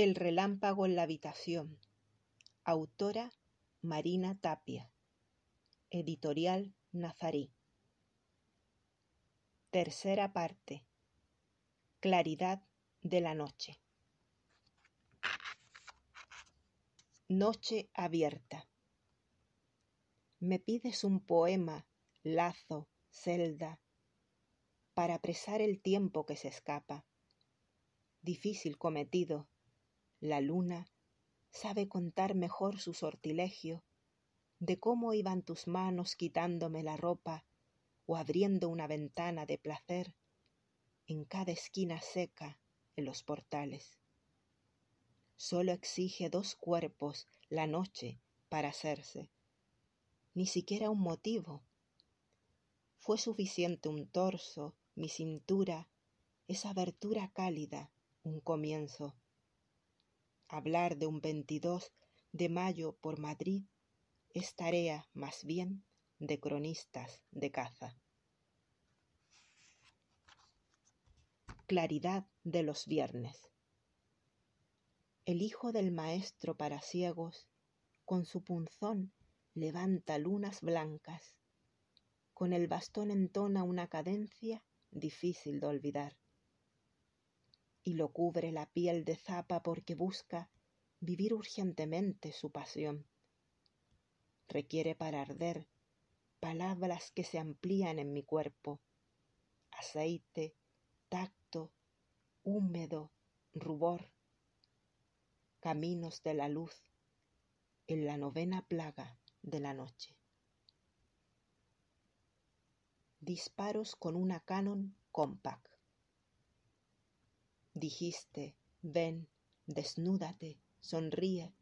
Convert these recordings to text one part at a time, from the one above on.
El relámpago en la habitación. Autora Marina Tapia. Editorial Nazarí. Tercera parte. Claridad de la noche. Noche abierta. Me pides un poema, lazo, celda, para apresar el tiempo que se escapa. Difícil cometido, la luna sabe contar mejor su sortilegio de cómo iban tus manos quitándome la ropa o abriendo una ventana de placer en cada esquina seca en los portales. Solo exige dos cuerpos la noche para hacerse, ni siquiera un motivo. Fue suficiente un torso, mi cintura, esa abertura cálida, un comienzo Hablar de un 22 de mayo por Madrid es tarea más bien de cronistas de caza. Claridad de los viernes. El hijo del maestro para ciegos con su punzón levanta lunas blancas, con el bastón entona una cadencia difícil de olvidar y lo cubre la piel de zapa porque busca vivir urgentemente su pasión. Requiere para arder palabras que se amplían en mi cuerpo, aceite, tacto, húmedo, rubor, caminos de la luz en la novena plaga de la noche. Disparos con una Canon Compact. Dijiste, ven, desnúdate, sonríe.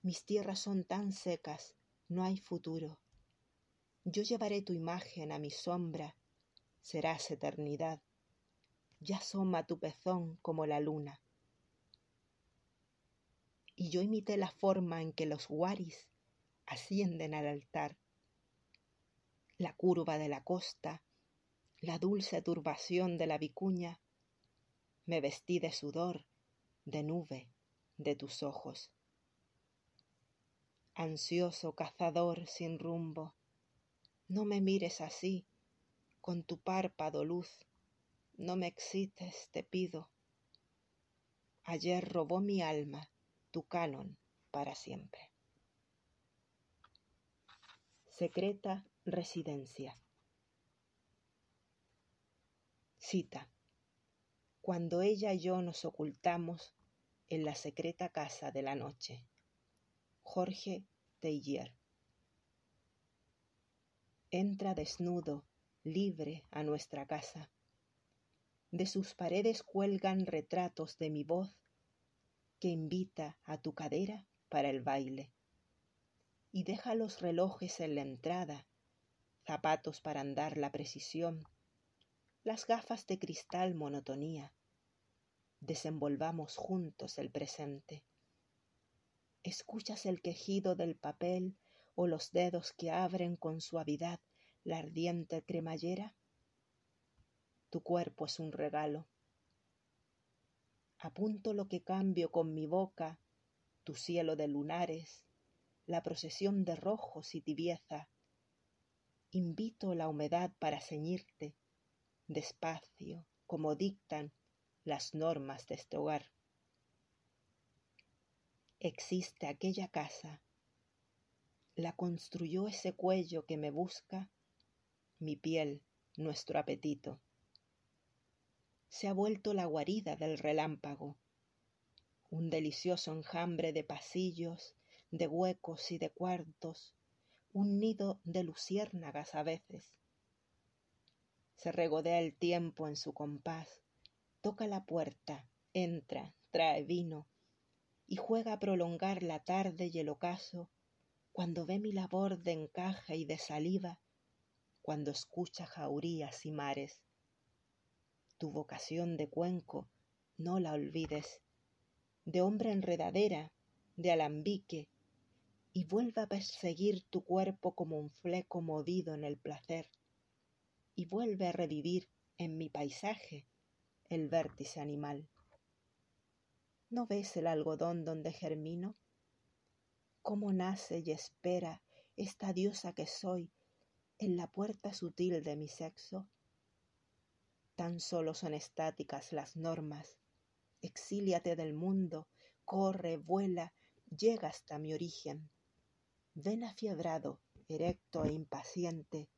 Mis tierras son tan secas, no hay futuro. Yo llevaré tu imagen a mi sombra, serás eternidad. Ya asoma tu pezón como la luna. Y yo imité la forma en que los guaris ascienden al altar. La curva de la costa, la dulce turbación de la vicuña, me vestí de sudor, de nube, de tus ojos. Ansioso cazador sin rumbo, no me mires así, con tu párpado luz, no me excites, te pido. Ayer robó mi alma tu canon para siempre. Secreta residencia. Cita cuando ella y yo nos ocultamos en la secreta casa de la noche. Jorge Teillier. Entra desnudo, libre a nuestra casa. De sus paredes cuelgan retratos de mi voz que invita a tu cadera para el baile. Y deja los relojes en la entrada, zapatos para andar la precisión, las gafas de cristal monotonía. Desenvolvamos juntos el presente. ¿Escuchas el quejido del papel o los dedos que abren con suavidad la ardiente cremallera? Tu cuerpo es un regalo. Apunto lo que cambio con mi boca, tu cielo de lunares, la procesión de rojos y tibieza. Invito la humedad para ceñirte, despacio, como dictan las normas de este hogar. Existe aquella casa, la construyó ese cuello que me busca, mi piel, nuestro apetito. Se ha vuelto la guarida del relámpago, un delicioso enjambre de pasillos, de huecos y de cuartos, un nido de luciérnagas a veces se regodea el tiempo en su compás, Toca la puerta, entra, trae vino y juega a prolongar la tarde y el ocaso. Cuando ve mi labor de encaje y de saliva, cuando escucha jaurías y mares. Tu vocación de cuenco no la olvides, de hombre enredadera, de alambique, y vuelve a perseguir tu cuerpo como un fleco movido en el placer, y vuelve a revivir en mi paisaje el vértice animal. ¿No ves el algodón donde germino? ¿Cómo nace y espera esta diosa que soy en la puerta sutil de mi sexo? Tan solo son estáticas las normas. Exíliate del mundo, corre, vuela, llega hasta mi origen. Ven afiebrado, erecto e impaciente,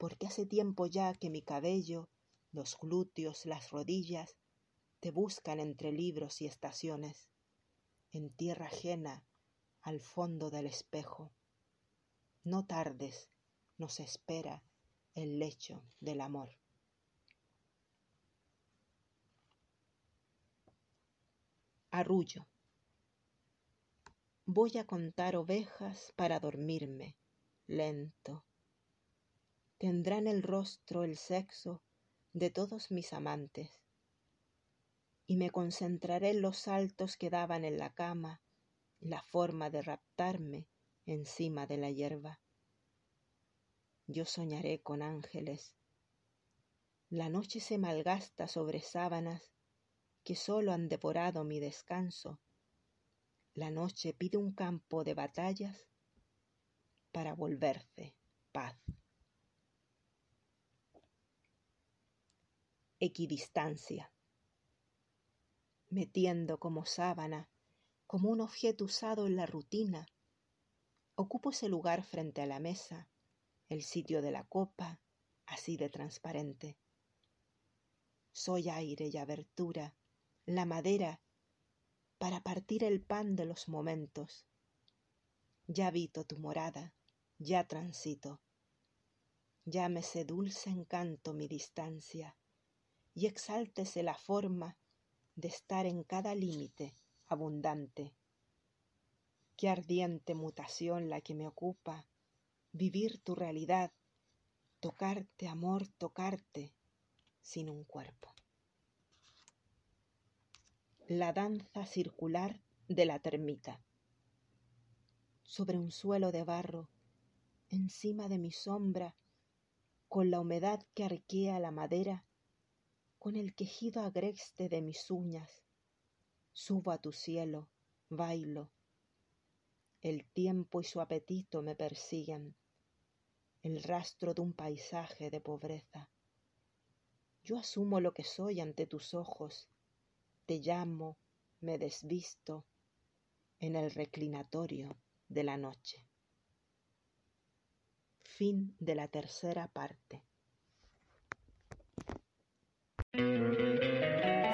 porque hace tiempo ya que mi cabello, los glúteos, las rodillas, te buscan entre libros y estaciones, en tierra ajena, al fondo del espejo. No tardes, nos espera el lecho del amor. Arrullo. Voy a contar ovejas para dormirme, lento. Tendrán el rostro el sexo de todos mis amantes, y me concentraré en los saltos que daban en la cama, la forma de raptarme encima de la hierba. Yo soñaré con ángeles. La noche se malgasta sobre sábanas que solo han devorado mi descanso la noche pide un campo de batallas para volverse paz. Equidistancia. Metiendo como sábana, como un objeto usado en la rutina, ocupo ese lugar frente a la mesa, el sitio de la copa, así de transparente. Soy aire y abertura, la madera para partir el pan de los momentos. Ya habito tu morada, ya transito. Llámese dulce encanto mi distancia y exáltese la forma de estar en cada límite abundante. Qué ardiente mutación la que me ocupa, vivir tu realidad, tocarte, amor, tocarte, sin un cuerpo la danza circular de la termita. Sobre un suelo de barro, encima de mi sombra, con la humedad que arquea la madera, con el quejido agreste de mis uñas, subo a tu cielo, bailo. El tiempo y su apetito me persiguen, el rastro de un paisaje de pobreza. Yo asumo lo que soy ante tus ojos, te llamo, me desvisto en el reclinatorio de la noche. Fin de la tercera parte.